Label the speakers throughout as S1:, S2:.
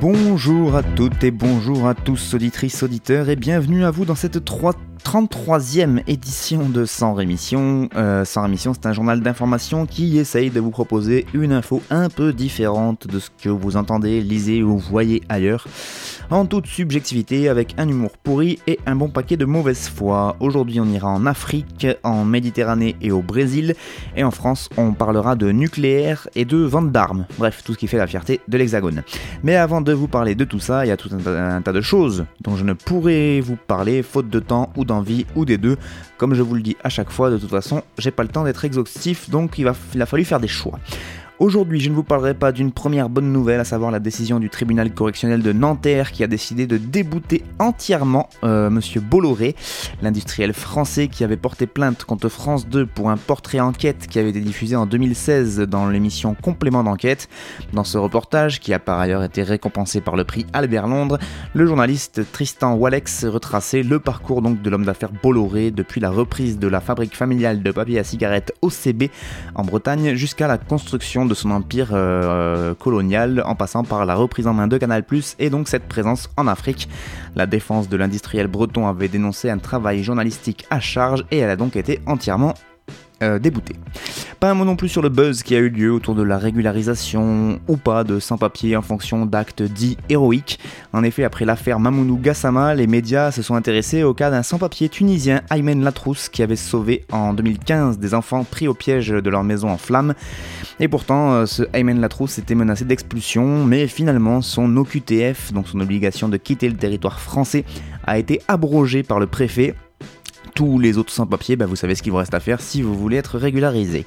S1: Bonjour à toutes et bonjour à tous, auditrices, auditeurs, et bienvenue à vous dans cette 3 33e édition de Sans Rémission. Euh, Sans Rémission, c'est un journal d'information qui essaye de vous proposer une info un peu différente de ce que vous entendez, lisez ou voyez ailleurs, en toute subjectivité, avec un humour pourri et un bon paquet de mauvaise foi. Aujourd'hui, on ira en Afrique, en Méditerranée et au Brésil, et en France, on parlera de nucléaire et de vente d'armes. Bref, tout ce qui fait la fierté de l'Hexagone. Mais avant de vous parler de tout ça, il y a tout un, tas- de choses dont je ne pourrai vous parler faute de temps ou d'envie ou des deux. Comme je vous le dis à chaque fois, de toute façon, j'ai pas le temps d'être exhaustif, donc il, va, il a fallu faire des choix. Aujourd'hui, je ne vous parlerai pas d'une première bonne nouvelle, à savoir la décision du tribunal correctionnel de Nanterre qui a décidé de débouter entièrement euh, Monsieur Bolloré, l'industriel français qui avait porté plainte contre France 2 pour un portrait enquête qui avait été diffusé en 2016 dans l'émission Complément d'enquête. Dans ce reportage, qui a par ailleurs été récompensé par le prix Albert Londres, le journaliste Tristan Walex retraçait le parcours donc de l'homme d'affaires Bolloré depuis la reprise de la fabrique familiale de papier à cigarettes OCB en Bretagne jusqu'à la construction de son empire euh, colonial en passant par la reprise en main de Canal+, et donc cette présence en Afrique. La défense de l'industriel breton avait dénoncé un travail journalistique à charge et elle a donc été entièrement euh, déboutée. Pas un mot non plus sur le buzz qui a eu lieu autour de la régularisation ou pas de sans-papiers en fonction d'actes dits héroïques. En effet, après l'affaire Mamounou Gassama, les médias se sont intéressés au cas d'un sans-papier tunisien, Aymen Latrousse, qui avait sauvé en 2015 des enfants pris au piège de leur maison en flammes. Et pourtant, euh, ce Aymen Latrousse était menacé d'expulsion, mais finalement, son OQTF, donc son obligation de quitter le territoire français, a été abrogée par le préfet tous les autres sans-papiers, bah, vous savez ce qu'il vous reste à faire si vous voulez être régularisé.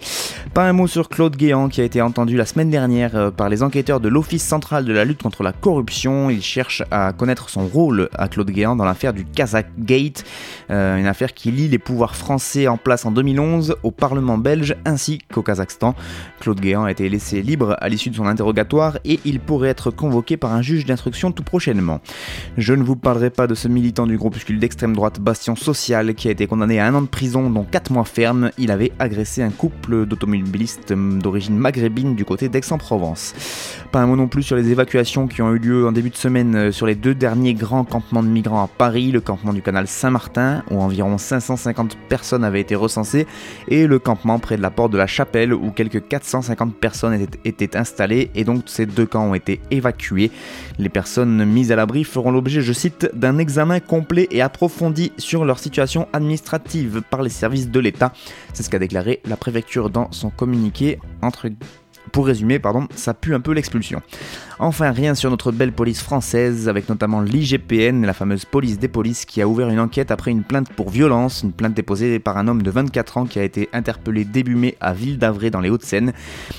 S1: Pas un mot sur Claude Guéant qui a été entendu la semaine dernière euh, par les enquêteurs de l'Office central de la lutte contre la corruption. Il cherche à connaître son rôle à Claude Guéant dans l'affaire du Kazakh Gate, euh, une affaire qui lie les pouvoirs français en place en 2011 au Parlement belge ainsi qu'au Kazakhstan. Claude Guéant a été laissé libre à l'issue de son interrogatoire et il pourrait être convoqué par un juge d'instruction tout prochainement. Je ne vous parlerai pas de ce militant du groupuscule d'extrême droite Bastion Social qui a été condamné à un an de prison dont 4 mois ferme. Il avait agressé un couple d'automobilistes d'origine maghrébine du côté d'Aix-en-Provence. Pas un mot non plus sur les évacuations qui ont eu lieu en début de semaine euh, sur les deux derniers grands campements de migrants à Paris, le campement du canal Saint-Martin où environ 550 personnes avaient été recensées et le campement près de la porte de la Chapelle où quelques 450 personnes étaient, étaient installées et donc ces deux camps ont été évacués. Les personnes mises à l'abri feront l'objet, je cite, d'un examen complet et approfondi sur leur situation administrative par les services de l'État. C'est ce qu'a déclaré la préfecture dans son communiqué pour résumer, pardon, ça pue un peu l'expulsion. Enfin, rien sur notre belle police française, avec notamment l'IGPN, la fameuse police des polices, qui a ouvert une enquête après une plainte pour violence, une plainte déposée par un homme de 24 ans qui a été interpellé début mai à Ville d'Avray dans les Hauts-de-Seine.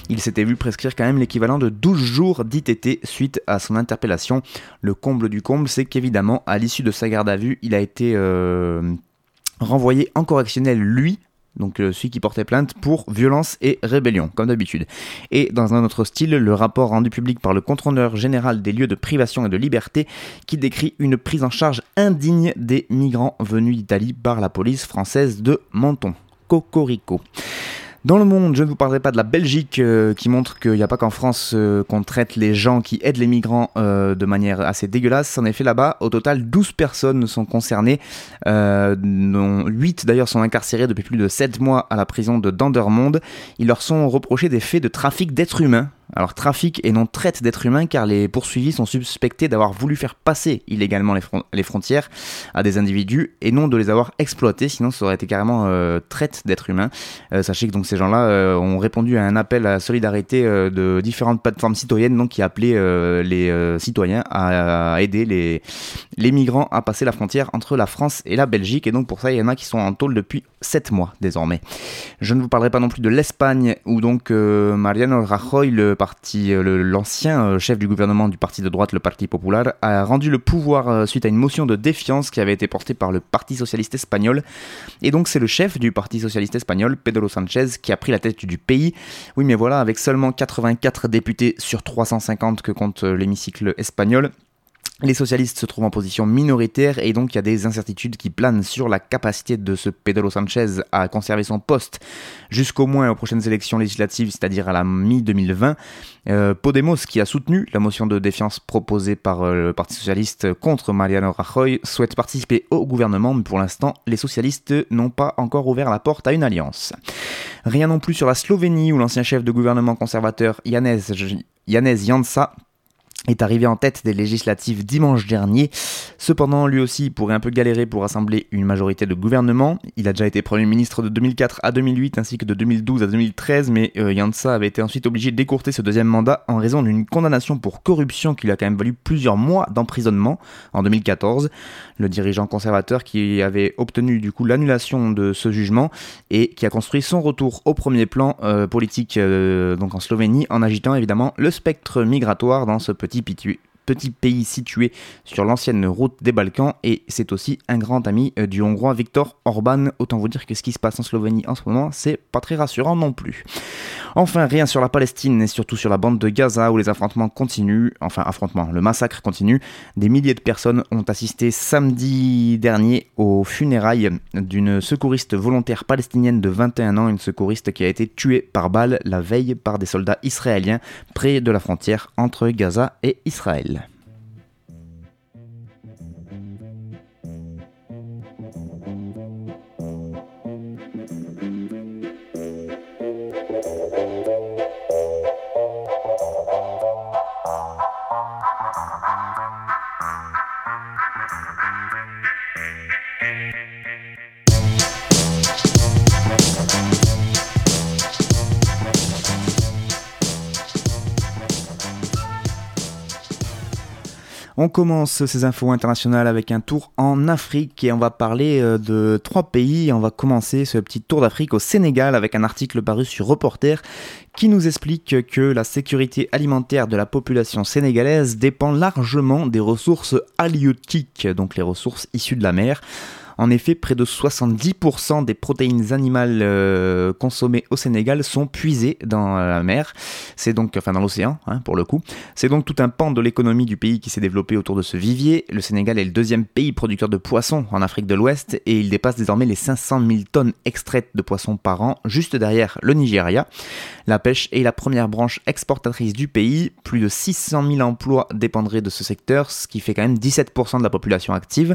S1: Il s'était vu prescrire quand même l'équivalent de 12 jours d'ITT suite à son interpellation. Le comble du comble, c'est qu'évidemment, à l'issue de sa garde à vue, il a été euh, renvoyé en correctionnel, lui, donc euh, celui qui portait plainte pour violence et rébellion, comme d'habitude. Et dans un autre style, le rapport rendu public par le contrôleur général des lieux de privation et de liberté qui décrit une prise en charge indigne des migrants venus d'Italie par la police française de Menton. Cocorico. Dans le monde, je ne vous parlerai pas de la Belgique euh, qui montre qu'il n'y a pas qu'en France euh, qu'on traite les gens qui aident les migrants euh, de manière assez dégueulasse. En effet, là-bas, au total, 12 personnes sont concernées, dont 8 d'ailleurs sont incarcérées depuis plus de 7 mois à la prison de Dendermonde. Ils leur sont reprochés des faits de trafic d'êtres humains. Alors trafic et non traite d'êtres humains car les poursuivis sont suspectés d'avoir voulu faire passer illégalement les, fron- les frontières à des individus et non de les avoir exploités, sinon ça aurait été carrément euh, traite d'êtres humains. Euh, sachez que donc ces gens-là euh, ont répondu à un appel à solidarité de différentes plateformes citoyennes donc qui appelaient les citoyens à, aider les, les migrants à passer la frontière entre la France et la Belgique et donc pour ça il y en a qui sont en tôle depuis 7 mois désormais. Je ne vous parlerai pas non plus de l'Espagne où donc Mariano Rajoy, le parti, l'ancien chef du gouvernement du parti de droite, le Parti Popular, a rendu le pouvoir suite à une motion de défiance qui avait été portée par le Parti socialiste espagnol. Et donc c'est le chef du Parti socialiste espagnol, Pedro Sanchez, qui a pris la tête du pays. Oui, mais voilà, avec seulement 84 députés sur 350 que compte l'hémicycle espagnol, les socialistes se trouvent en position minoritaire et donc il y a des incertitudes qui planent sur la capacité de ce Pedro Sanchez à conserver son poste jusqu'au moins aux prochaines élections législatives, c'est-à-dire à la mi-2020. Euh, Podemos, qui a soutenu la motion de défiance proposée par euh, le Parti socialiste contre Mariano Rajoy, souhaite participer au gouvernement, mais pour l'instant, les socialistes n'ont pas encore ouvert la porte à une alliance. Rien non plus sur la Slovénie, où l'ancien chef de gouvernement conservateur Janez, Janez est arrivé en tête des législatives dimanche dernier. Cependant, lui aussi pourrait un peu galérer pour rassembler une majorité de gouvernement. Il a déjà été Premier ministre de 2004 à 2008 ainsi que de 2012 à 2013, mais euh, avait été ensuite obligé d'écourter ce deuxième mandat en raison d'une condamnation pour corruption qui lui a quand même valu plusieurs mois d'emprisonnement en 2014. Le dirigeant conservateur qui avait obtenu du coup l'annulation de ce jugement et qui a construit son retour au premier plan euh, politique euh, donc en Slovénie en agitant évidemment le spectre migratoire dans ce petit petit, pays situé sur l'ancienne route des Balkans et c'est aussi un grand ami euh, du Hongrois Viktor Orban. Autant vous dire que ce qui se passe en Slovénie en ce moment, c'est pas très rassurant non plus. Enfin, rien sur la Palestine et surtout sur la bande de Gaza où les affrontements continuent. Enfin, affrontements, le massacre continue. Des milliers de personnes ont assisté samedi dernier aux funérailles d'une secouriste volontaire palestinienne de 21 ans, une secouriste qui a été tuée par balle la veille par des soldats israéliens près de la frontière entre Gaza et Israël. On commence ces infos internationales avec un tour en Afrique et on va parler euh, de trois pays. On va commencer ce petit tour d'Afrique au Sénégal avec un article paru sur Reporter qui nous explique que la sécurité alimentaire de la population sénégalaise dépend largement des ressources halieutiques, donc les ressources issues de la mer. En effet, près de 70% des protéines animales euh, consommées au Sénégal sont puisées dans la mer. C'est donc, enfin dans l'océan, hein, pour le coup. C'est donc tout un pan de l'économie du pays qui s'est développé autour de ce vivier. Le Sénégal est le deuxième pays producteur de poissons en Afrique de l'Ouest et il dépasse désormais les 500 000 tonnes extraites de poissons par an, juste derrière le Nigeria. La pêche est la première branche exportatrice du pays. Plus de 600 000 emplois dépendraient de ce secteur, ce qui fait quand même 17% de la population active.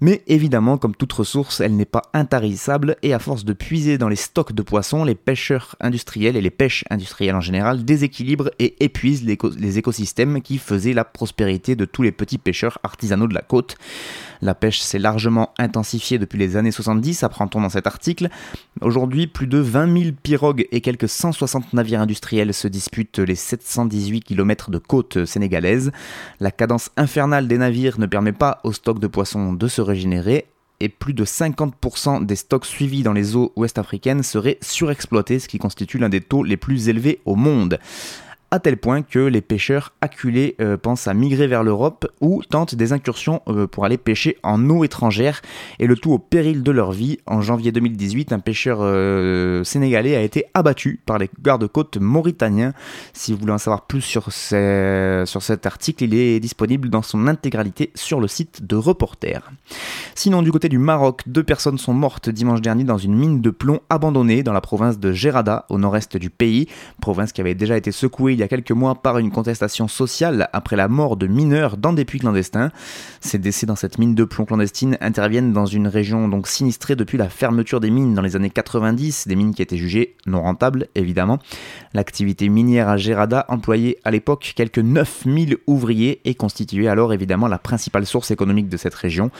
S1: Mais évidemment, comme toute ressource, elle n'est pas intarissable et à force de puiser dans les stocks de poissons, les pêcheurs industriels et les pêches industrielles en général déséquilibrent et épuisent les écosystèmes qui faisaient la prospérité de tous les petits pêcheurs artisanaux de la côte. La pêche s'est largement intensifiée depuis les années 70, apprend-on dans cet article. Aujourd'hui, plus de 20 000 pirogues et quelques 160 navires industriels se disputent les 718 km de côte sénégalaise. La cadence infernale des navires ne permet pas aux stocks de poissons de se et plus de 50% des stocks suivis dans les eaux ouest-africaines seraient surexploités, ce qui constitue l'un des taux les plus élevés au monde à tel point que les pêcheurs acculés euh, pensent à migrer vers l'Europe ou tentent des incursions euh, pour aller pêcher en eau étrangère, et le tout au péril de leur vie. En janvier 2018, un pêcheur euh, sénégalais a été abattu par les gardes-côtes mauritaniens. Si vous voulez en savoir plus sur, sur cet article, il est disponible dans son intégralité sur le site de Reporter. Sinon, du côté du Maroc, deux personnes sont mortes dimanche dernier dans une mine de plomb abandonnée dans la province de Gerada, au nord-est du pays, province qui avait déjà été secouée il y a quelques mois par une contestation sociale après la mort de mineurs dans des puits clandestins. Ces décès dans cette mine de plomb clandestine interviennent dans une région donc sinistrée depuis la fermeture des mines dans les années 90, des mines qui étaient jugées non rentables évidemment. L'activité minière à Gerada employait à l'époque quelques 9000 ouvriers et constituait alors évidemment la principale source économique de cette région.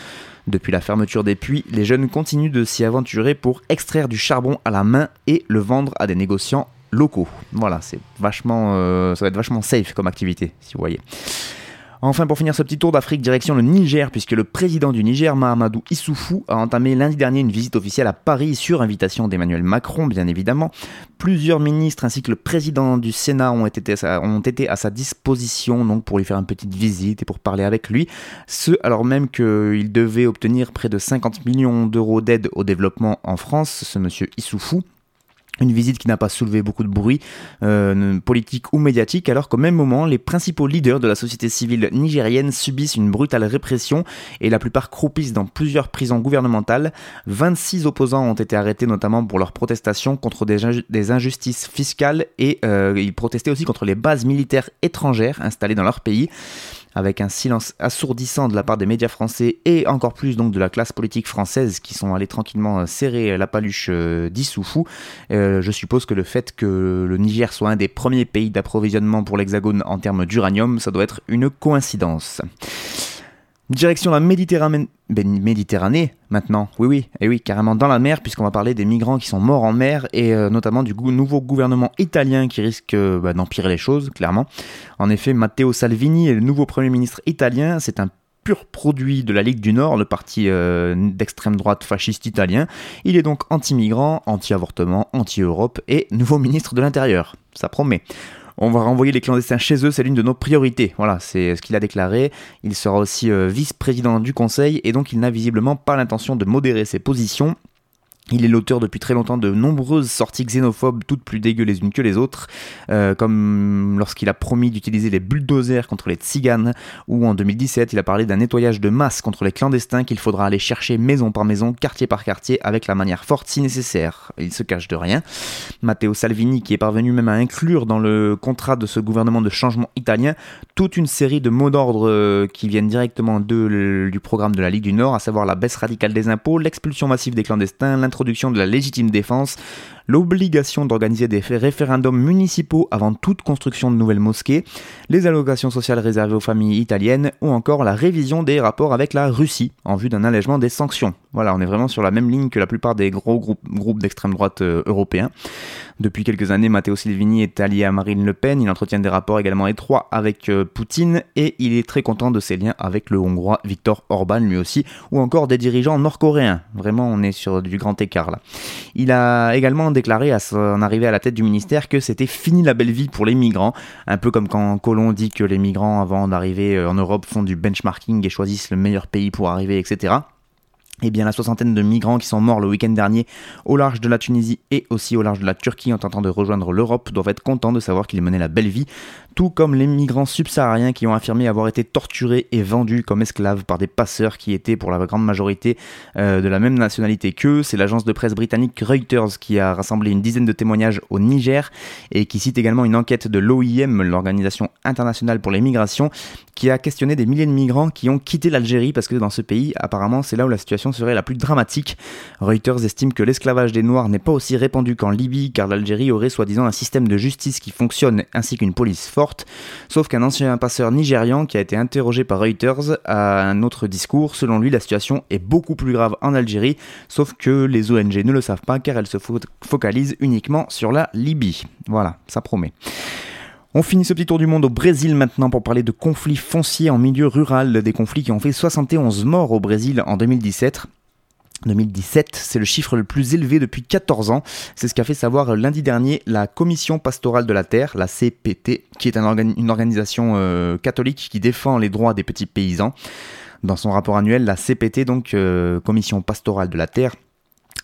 S1: Depuis la fermeture des puits, les jeunes continuent de s'y aventurer pour extraire du charbon à la main et le vendre à des négociants locaux. Voilà, c'est vachement, euh, ça va être vachement safe comme activité, si vous voyez. Enfin, pour finir ce petit tour d'Afrique, direction le Niger, puisque le président du Niger, Mahamadou Issoufou, a entamé lundi dernier une visite officielle à Paris sur invitation d'Emmanuel Macron, bien évidemment. Plusieurs ministres ainsi que le président du Sénat ont été, ont été à sa disposition donc pour lui faire une petite visite et pour parler avec lui. Ce alors même qu'il devait obtenir près de 50 millions d'euros d'aide au développement en France, ce monsieur Issoufou. Une visite qui n'a pas soulevé beaucoup de bruit euh, politique ou médiatique, alors qu'au même moment, les principaux leaders de la société civile nigérienne subissent une brutale répression et la plupart croupissent dans plusieurs prisons gouvernementales. 26 opposants ont été arrêtés notamment pour leur protestation contre des, injustices fiscales et euh, ils protestaient aussi contre les bases militaires étrangères installées dans leur pays avec un silence assourdissant de la part des médias français et encore plus donc de la classe politique française qui sont allés tranquillement euh, serrer la paluche euh, d'Issoufou. Euh, je suppose que le fait que le Niger soit un des premiers pays d'approvisionnement pour l'Hexagone en termes d'uranium, ça doit être une coïncidence. Direction la Méditerranée, ben, Méditerranée maintenant, oui oui, et oui, carrément dans la mer, puisqu'on va parler des migrants qui sont morts en mer, et euh, notamment du nouveau gouvernement italien qui risque euh, bah, d'empirer les choses, clairement. En effet, Matteo Salvini est le nouveau Premier ministre italien, c'est un pur produit de la Ligue du Nord, le parti euh, d'extrême droite fasciste italien. Il est donc anti-migrant, anti-avortement, anti-Europe et nouveau ministre de l'Intérieur. Ça promet on va renvoyer les clandestins chez eux, c'est l'une de nos priorités. Voilà, c'est ce qu'il a déclaré. Il sera aussi euh, vice-président du Conseil et donc il n'a visiblement pas l'intention de modérer ses positions. Il est l'auteur depuis très longtemps de nombreuses sorties xénophobes, toutes plus dégueu les unes que les autres, euh, comme lorsqu'il a promis d'utiliser les bulldozers contre les tziganes, ou en 2017 il a parlé d'un nettoyage de masse contre les clandestins qu'il faudra aller chercher maison par maison, quartier par quartier, avec la manière forte si nécessaire. Il se cache de rien. Matteo Salvini, qui est parvenu même à inclure dans le contrat de ce gouvernement de changement italien toute une série de mots d'ordre euh, qui viennent directement de, du programme de la Ligue du Nord, à savoir la baisse radicale des impôts, l'expulsion massive des clandestins, l'introduction de la légitime défense, l'obligation d'organiser des référendums municipaux avant toute construction de nouvelles mosquées, les allocations sociales réservées aux familles italiennes ou encore la révision des rapports avec la Russie en vue d'un allègement des sanctions. Voilà, on est vraiment sur la même ligne que la plupart des gros groupes, d'extrême droite euh, européens. Depuis quelques années, Matteo Salvini est allié à Marine Le Pen, il entretient des rapports également étroits avec euh, Poutine et il est très content de ses liens avec le Hongrois Viktor Orban lui aussi, ou encore des dirigeants nord-coréens. Vraiment, on est sur du grand écart là. Il a également déclaré à son arrivée à la tête du ministère que c'était fini la belle vie pour les migrants, un peu comme quand Colomb dit que les migrants avant d'arriver euh, en Europe font du benchmarking et choisissent le meilleur pays pour arriver, etc eh bien, la soixantaine de migrants qui sont morts le week-end dernier au large de la Tunisie et aussi au large de la Turquie en tentant de rejoindre l'Europe doivent être contents de savoir qu'ils menaient la belle vie, tout comme les migrants subsahariens qui ont affirmé avoir été torturés et vendus comme esclaves par des passeurs qui étaient pour la grande majorité euh, de la même nationalité qu'eux. C'est l'agence de presse britannique Reuters qui a rassemblé une dizaine de témoignages au Niger et qui cite également une enquête de l'OIM, l'Organisation internationale pour les migrations, qui a questionné des milliers de migrants qui ont quitté l'Algérie parce que dans ce pays, apparemment, c'est là où la situation serait la plus dramatique. Reuters estime que l'esclavage des Noirs n'est pas aussi répandu qu'en Libye, car l'Algérie aurait soi-disant un système de justice qui fonctionne ainsi qu'une police forte. Sauf qu'un ancien passeur nigérian qui a été interrogé par Reuters a un autre discours. Selon lui, la situation est beaucoup plus grave en Algérie, sauf que les ONG ne le savent pas car elles se focalisent uniquement sur la Libye. Voilà, ça promet. On finit ce petit tour du monde au Brésil maintenant pour parler de conflits fonciers en milieu rural, des conflits qui ont fait 71 morts au Brésil en 2017. 2017, c'est le chiffre le plus élevé depuis 14 ans. C'est ce qu'a fait savoir lundi dernier la Commission pastorale de la terre, la CPT, qui est une organisation euh, catholique qui défend les droits des petits paysans. Dans son rapport annuel, la CPT, donc euh, Commission pastorale de la terre,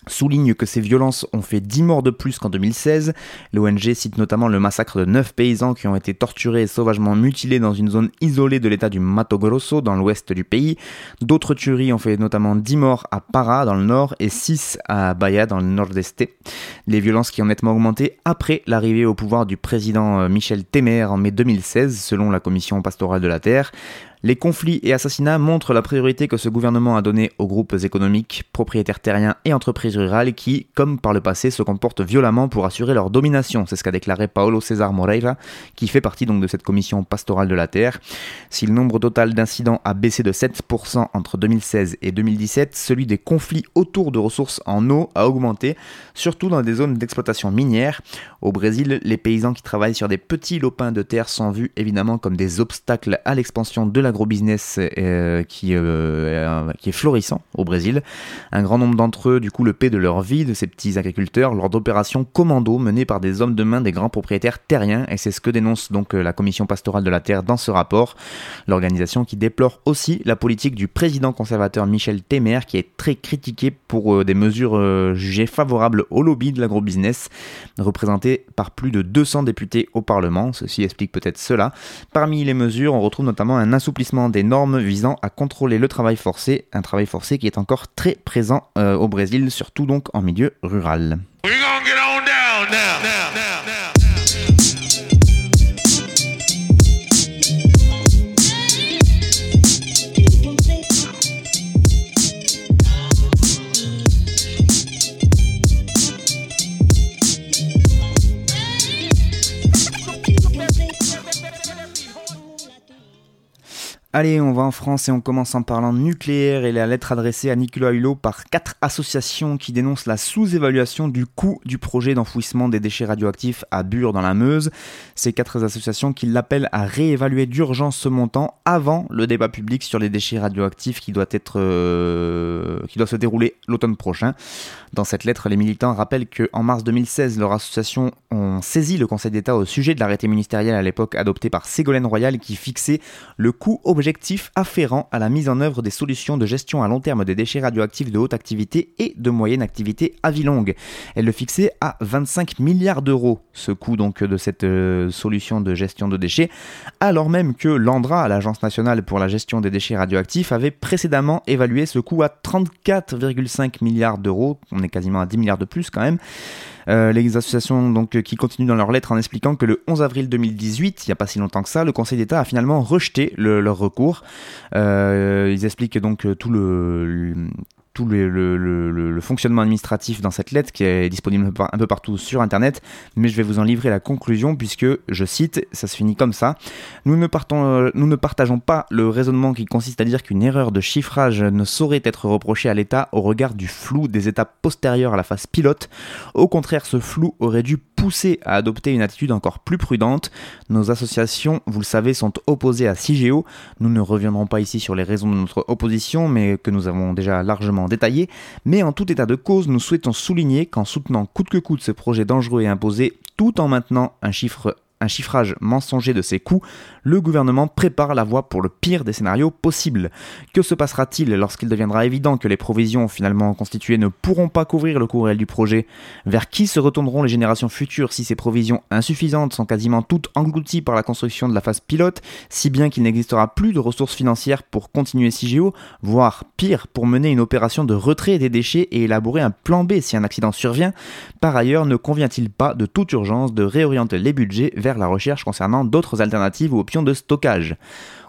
S1: souligne que ces violences ont fait 10 morts de plus qu'en 2016. L'ONG cite notamment le massacre de 9 paysans qui ont été torturés et sauvagement mutilés dans une zone isolée de l'état du Mato Grosso dans l'ouest du pays. D'autres tueries ont fait notamment 10 morts à Para dans le nord et 6 à Bahia dans le nord-est. Les violences qui ont nettement augmenté après l'arrivée au pouvoir du président euh, Michel Temer en mai 2016 selon la commission pastorale de la terre. Les conflits et assassinats montrent la priorité que ce gouvernement a donnée aux groupes économiques, propriétaires terriens et entreprises rurales qui, comme par le passé, se comportent violemment pour assurer leur domination. C'est ce qu'a déclaré Paolo César Moreira, qui fait partie donc de cette commission pastorale de la terre. Si le nombre total d'incidents a baissé de 7% entre 2016 et 2017, celui des conflits autour de ressources en eau a augmenté, surtout dans des zones d'exploitation minière. Au Brésil, les paysans qui travaillent sur des petits lopins de terre sont vus évidemment comme des obstacles à l'expansion de l'agrobusiness euh, qui, euh, qui est florissant au Brésil. Un grand nombre d'entre eux, du coup, le paient de leur vie, de ces petits agriculteurs, lors d'opérations commando menées par des hommes de main des grands propriétaires terriens, et c'est ce que dénonce donc euh, la Commission pastorale de la terre dans ce rapport. L'organisation qui déplore aussi la politique du président conservateur Michel Temer, qui est très critiqué pour des mesures jugées favorables au lobby de l'agrobusiness, représenté par plus de 200 députés au Parlement. Ceci explique peut-être cela. Parmi les mesures, on retrouve notamment un assouplissement des normes visant à contrôler le travail forcé, un travail forcé qui est encore très présent euh, au Brésil, surtout donc en milieu rural. Allez, on va en France et on commence en parlant nucléaire et la lettre adressée à Nicolas Hulot par quatre associations qui dénoncent la sous-évaluation du coût du projet d'enfouissement des déchets radioactifs à Bure dans la Meuse. Ces quatre associations qui l'appellent à réévaluer d'urgence ce montant avant le débat public sur les déchets radioactifs qui doit être euh, qui doit se dérouler l'automne prochain. Dans cette lettre, les militants rappellent que en mars 2016, leur association ont saisi le Conseil d'État au sujet de l'arrêté ministériel à l'époque adopté par Ségolène Royal qui fixait le coût objectif afférent à la mise en œuvre des solutions de gestion à long terme des déchets radioactifs de haute activité et de moyenne activité à vie longue. Elle le fixait à 25 milliards d'euros, ce coût donc de cette euh, solution de gestion de déchets, alors même que l'ANDRA, l'Agence nationale pour la gestion des déchets radioactifs, avait précédemment évalué ce coût à 34,5 milliards d'euros, on est quasiment à 10 milliards de plus quand même. Euh, les associations donc, qui continuent dans leur lettre en expliquant que le 11 avril 2018, il n'y a pas si longtemps que ça, le Conseil d'État a finalement rejeté leur recours. Euh, ils expliquent donc tout le, tout le, fonctionnement administratif dans cette lettre qui est disponible un peu partout sur Internet, mais je vais vous en livrer la conclusion puisque, je cite, ça se finit comme ça. Nous ne, partons, euh, nous ne partageons pas le raisonnement qui consiste à dire qu'une erreur de chiffrage ne saurait être reprochée à l'État au regard du flou des étapes postérieures à la phase pilote. Au contraire, ce flou aurait dû pousser à adopter une attitude encore plus prudente. Nos associations, vous le savez, sont opposées à CIGEO. Nous ne reviendrons pas ici sur les raisons de notre opposition, mais que nous avons déjà largement détaillées. Mais en tout état de cause, nous souhaitons souligner qu'en soutenant coûte que coûte ce projet dangereux et imposé, tout en maintenant un chiffre un chiffrage mensonger de ses coûts, le gouvernement prépare la voie pour le pire des scénarios possibles. Que se passera-t-il lorsqu'il deviendra évident que les provisions finalement constituées ne pourront pas couvrir le coût réel du projet? Vers qui se retourneront les générations futures si ces provisions insuffisantes sont quasiment toutes englouties par la construction de la phase pilote, si bien qu'il n'existera plus de ressources financières pour continuer CIGEO, voire pire, pour mener une opération de retrait des déchets et élaborer un plan B si un accident survient? Par ailleurs, ne convient-il pas de toute urgence de réorienter les budgets vers la recherche concernant d'autres alternatives ou options de stockage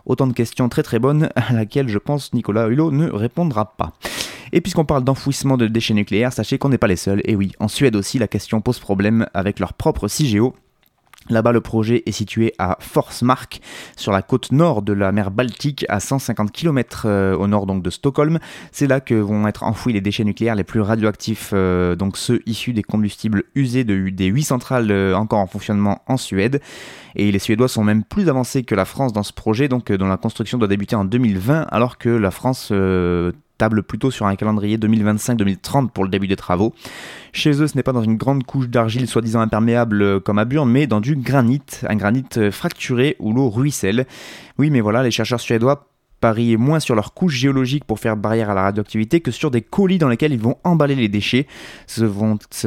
S1: Autant de questions très très bonnes à laquelle je pense Nicolas Hulot ne répondra pas. Et puisqu'on parle d'enfouissement de déchets nucléaires, sachez qu'on n'est pas les seuls. Et oui, en Suède aussi, la question pose problème avec leur propre CIGEO Là-bas, le projet est situé à Forsmark, sur la côte nord de la mer Baltique, à 150 km euh, au nord donc de Stockholm. C'est là que vont être enfouis les déchets nucléaires les plus radioactifs, euh, donc ceux issus des combustibles usés de, des huit centrales euh, encore en fonctionnement en Suède. Et les Suédois sont même plus avancés que la France dans ce projet, donc dont la construction doit débuter en 2020, alors que la France table plutôt sur un calendrier 2025-2030 pour le début des travaux. Chez eux, ce n'est pas dans une grande couche d'argile soi-disant imperméable euh, comme à Burn, mais dans du granit, un granit euh, fracturé où l'eau ruisselle. Oui, mais voilà, les chercheurs suédois parient moins sur leur couche géologique pour faire barrière à la radioactivité que sur des colis dans lesquels ils vont emballer les déchets. Ce,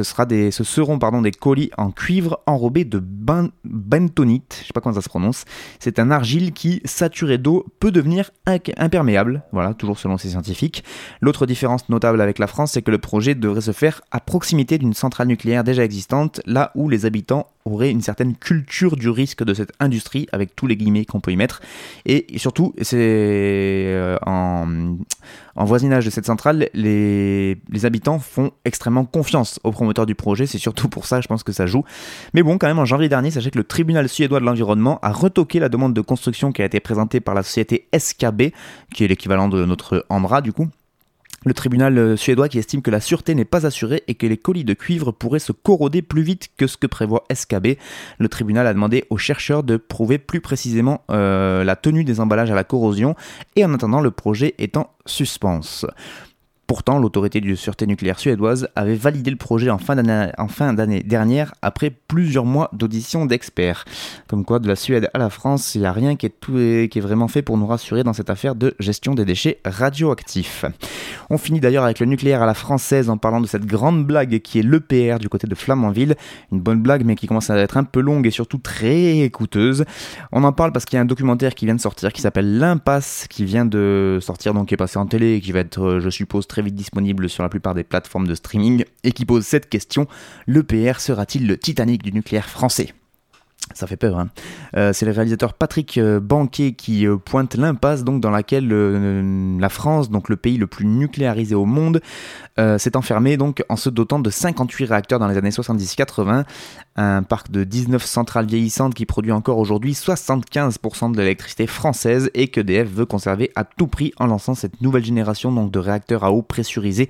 S1: seront des colis en cuivre enrobés de ben, bentonite, je pas comment ça se prononce. C'est un argile qui, saturé d'eau, peut devenir imperméable. Voilà, toujours selon ces scientifiques. L'autre différence notable avec la France, c'est que le projet devrait se faire à proximité d'une centrale nucléaire déjà existante, là où les habitants aurait une certaine culture du risque de cette industrie, avec tous les guillemets qu'on peut y mettre. Et surtout, c'est euh, en, voisinage de cette centrale, les, les, habitants font extrêmement confiance aux promoteurs du projet. C'est surtout pour ça, je pense que ça joue. Mais bon, quand même, en janvier dernier, sachez que le tribunal suédois de l'environnement a retoqué la demande de construction qui a été présentée par la société SKB, qui est l'équivalent de notre Ambra du coup. Le tribunal euh, suédois qui estime que la sûreté n'est pas assurée et que les colis de cuivre pourraient se corroder plus vite que ce que prévoit SKB. Le tribunal a demandé aux chercheurs de prouver plus précisément euh, la tenue des emballages à la corrosion et en attendant le projet est en suspens. Pourtant, l'autorité de sûreté nucléaire suédoise avait validé le projet en fin d'année dernière après plusieurs mois d'audition d'experts. Comme quoi, de la Suède à la France, il n'y a rien qui est, qui est vraiment fait pour nous rassurer dans cette affaire de gestion des déchets radioactifs. On finit d'ailleurs avec le nucléaire à la française en parlant de cette grande blague qui est l'EPR du côté de Flamanville. Une bonne blague mais qui commence à être un peu longue et surtout très coûteuse. On en parle parce qu'il y a un documentaire qui vient de sortir qui s'appelle L'Impasse, qui vient de sortir donc qui est passé en télé et qui va être, euh, je suppose, très vite disponible sur la plupart des plateformes de streaming. Et qui pose cette question l'EPR sera-t-il le Titanic du nucléaire français? Ça fait peur. Hein. Euh, c'est le réalisateur Patrick euh, Banquet qui euh, pointe l'impasse dans laquelle la France, donc le pays le plus nucléarisé au monde, s'est enfermé donc en se dotant de 58 réacteurs dans les années 70-80, un parc de 19 centrales vieillissantes qui produit encore aujourd'hui 75% de l'électricité française et que DF veut conserver à tout prix en lançant cette nouvelle génération donc de réacteurs à eau pressurisés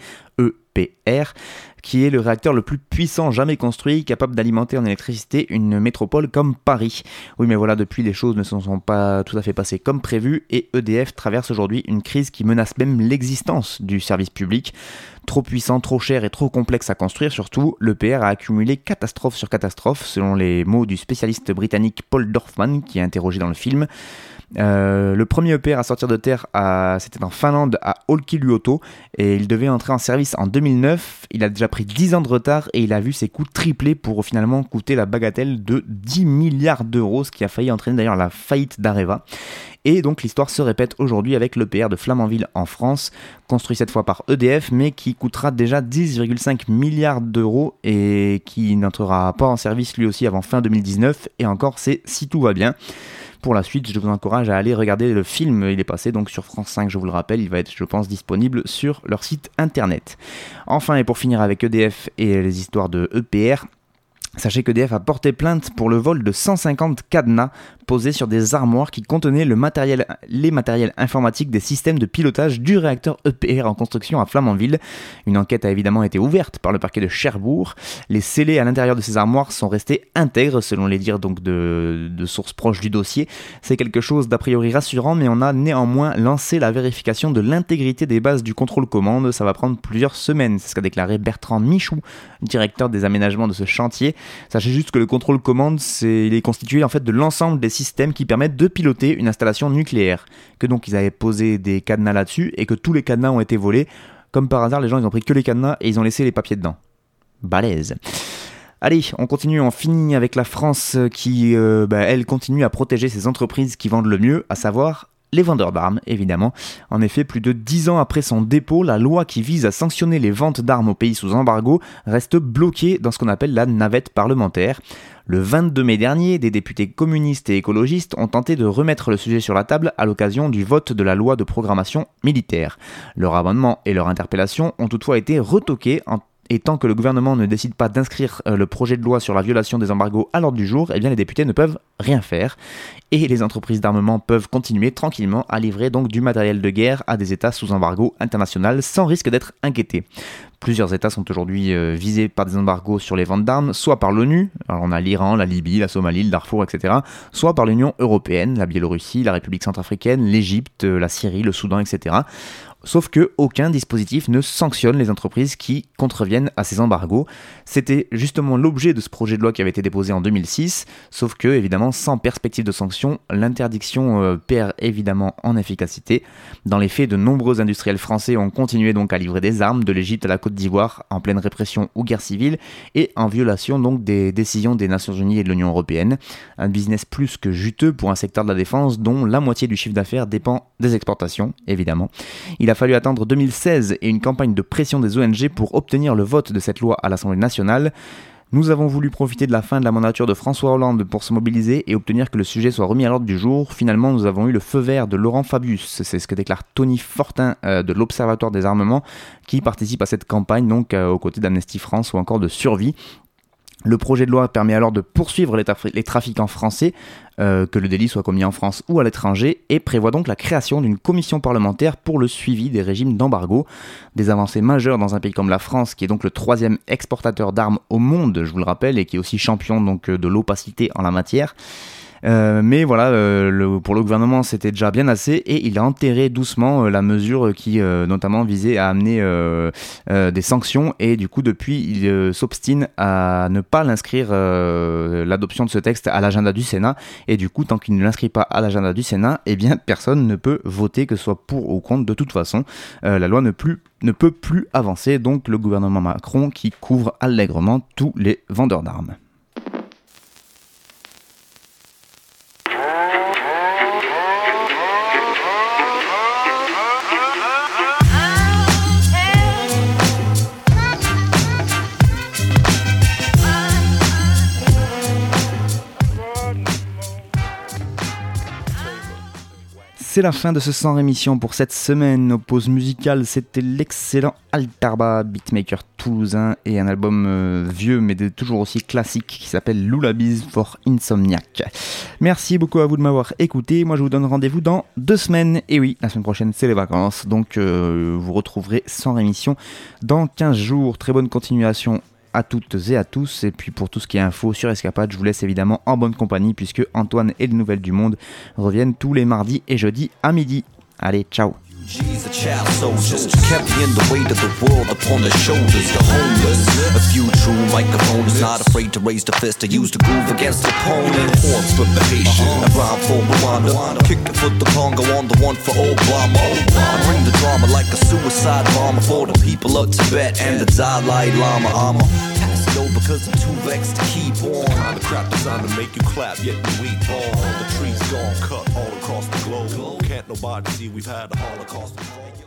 S1: EPR qui est le réacteur le plus puissant jamais construit, capable d'alimenter en électricité une métropole comme Paris. Oui, mais voilà, depuis les choses ne se sont pas tout à fait passées comme prévu et EDF traverse aujourd'hui une crise qui menace même l'existence du service public. Trop puissant, trop cher et trop complexe à construire, surtout, l'EPR a accumulé catastrophe sur catastrophe, selon les mots du spécialiste britannique Paul Dorfman, qui est interrogé dans le film. Euh, le premier EPR à sortir de terre, c'était en Finlande à Olkiluoto et il devait entrer en service en 2009. Il a déjà pris 10 ans de retard et il a vu ses coûts tripler pour finalement coûter la bagatelle de 10 milliards d'euros, ce qui a failli entraîner d'ailleurs la faillite d'Areva. Et donc l'histoire se répète aujourd'hui avec l'EPR de Flamanville en France, construit cette fois par EDF, mais qui coûtera déjà 10,5 milliards d'euros et qui n'entrera pas en service lui aussi avant fin 2019. Et encore, c'est si tout va bien. Pour la suite, je vous encourage à aller regarder le film. Il est passé donc sur France 5, je vous le rappelle. Il va être, je pense, disponible sur leur site internet. Enfin, et pour finir avec EDF et les histoires de EPR, Sachez que DF a porté plainte pour le vol de 150 cadenas posés sur des armoires qui contenaient les matériels informatiques des systèmes de pilotage du réacteur EPR en construction à Flamanville. Une enquête a évidemment été ouverte par le parquet de Cherbourg. Les scellés à l'intérieur de ces armoires sont restés intègres selon les dires donc de, de sources proches du dossier. C'est quelque chose d'a priori rassurant mais on a néanmoins lancé la vérification de l'intégrité des bases du contrôle commande. Ça va prendre plusieurs semaines. C'est ce qu'a déclaré Bertrand Michou, directeur des aménagements de ce chantier. Sachez juste que le contrôle commande, c'est, il est constitué en fait de l'ensemble des systèmes qui permettent de piloter une installation nucléaire. Que donc ils avaient posé des cadenas là-dessus et que tous les cadenas ont été volés. Comme par hasard, les gens ils ont pris que les cadenas et ils ont laissé les papiers dedans. Balèze. Allez, on continue, on finit avec la France qui, euh, bah, elle, continue à protéger ses entreprises qui vendent le mieux, à savoir les vendeurs d'armes, évidemment. En effet, plus de dix ans après son dépôt, la loi qui vise à sanctionner les ventes d'armes au pays sous embargo reste bloquée dans ce qu'on appelle la navette parlementaire. Le 22 mai dernier, des députés communistes et écologistes ont tenté de remettre le sujet sur la table à l'occasion du vote de la loi de programmation militaire. Leur amendement et leur interpellation ont toutefois été retoqués en et tant que le gouvernement ne décide pas d'inscrire euh, le projet de loi sur la violation des embargos à l'ordre du jour, eh bien les députés ne peuvent rien faire. Et les entreprises d'armement peuvent continuer tranquillement à livrer donc du matériel de guerre à des États sous embargo international sans risque d'être inquiétés. Plusieurs États sont aujourd'hui euh, visés par des embargos sur les ventes d'armes, soit par l'ONU, alors on a l'Iran, la Libye, la Somalie, le Darfour, etc., soit par l'Union européenne, la Biélorussie, la République centrafricaine, l'Égypte, euh, la Syrie, le Soudan, etc. Sauf que aucun dispositif ne sanctionne les entreprises qui contreviennent à ces embargos. C'était justement l'objet de ce projet de loi qui avait été déposé en 2006, sauf que évidemment sans perspective de sanction, l'interdiction euh, perd évidemment en efficacité. Dans les faits, de nombreux industriels français ont continué donc à livrer des armes de l'Égypte à la Côte d'Ivoire en pleine répression ou guerre civile et en violation donc des décisions des Nations Unies et de l'Union européenne. Un business plus que juteux pour un secteur de la défense dont la moitié du chiffre d'affaires dépend des exportations, évidemment. A fallu attendre 2016 et une campagne de pression des ONG pour obtenir le vote de cette loi à l'Assemblée nationale. Nous avons voulu profiter de la fin de la mandature de François Hollande pour se mobiliser et obtenir que le sujet soit remis à l'ordre du jour. Finalement, nous avons eu le feu vert de Laurent Fabius, c'est ce que déclare Tony Fortin euh, de l'Observatoire des armements, qui participe à cette campagne donc euh, aux côtés d'Amnesty France ou encore de Survie. Le projet de loi permet alors de poursuivre les, trafiquants français, euh, que le délit soit commis en France ou à l'étranger, et prévoit donc la création d'une commission parlementaire pour le suivi des régimes d'embargo. Des avancées majeures dans un pays comme la France, qui est donc le troisième exportateur d'armes au monde, je vous le rappelle, et qui est aussi champion donc de l'opacité en la matière. Euh, mais voilà, euh, pour le gouvernement, c'était déjà bien assez et il a enterré doucement euh, la mesure qui notamment visait à amener des sanctions et du coup depuis il s'obstine à ne pas l'inscrire l'adoption de ce texte à l'agenda du Sénat et du coup tant qu'il ne l'inscrit pas à l'agenda du Sénat, eh bien personne ne peut voter que ce soit pour ou contre de toute façon. la loi ne, peut plus avancer donc le gouvernement Macron qui couvre allègrement tous les vendeurs d'armes. C'est la fin de ce sans rémission pour cette semaine. Nos pauses musicales, c'était l'excellent Altarba, beatmaker toulousain, et un album euh, vieux mais toujours aussi classique qui s'appelle Lullabies for Insomniac. Merci beaucoup à vous de m'avoir écouté. Moi, je vous donne rendez-vous dans deux semaines. Et oui, la semaine prochaine, c'est les vacances. Donc, euh, vous retrouverez sans rémission dans 15 jours. Très bonne continuation à toutes et à tous. Et puis pour tout ce qui est info sur Escapade, je vous laisse évidemment en bonne compagnie puisque Antoine et les nouvelles du monde reviennent tous les mardis et jeudis à midi. Allez, ciao G's a child soldiers carrying the weight of the world upon their shoulders. The homeless, a few true microphones, not afraid to raise the fist to use the groove against the opponent. Horns for the Haitian, a rhyme for Rwanda. Kick it for the Congo on the one for Obama. I bring the drama like a suicide bomber for the people of Tibet and the Dalai Lama. I'm a pass it over cause I'm too vexed to keep on. Kind of crap designed to make you clap, yet we weep on. The trees gone cut all across the globe. Can't nobody see we've had a holocaust before.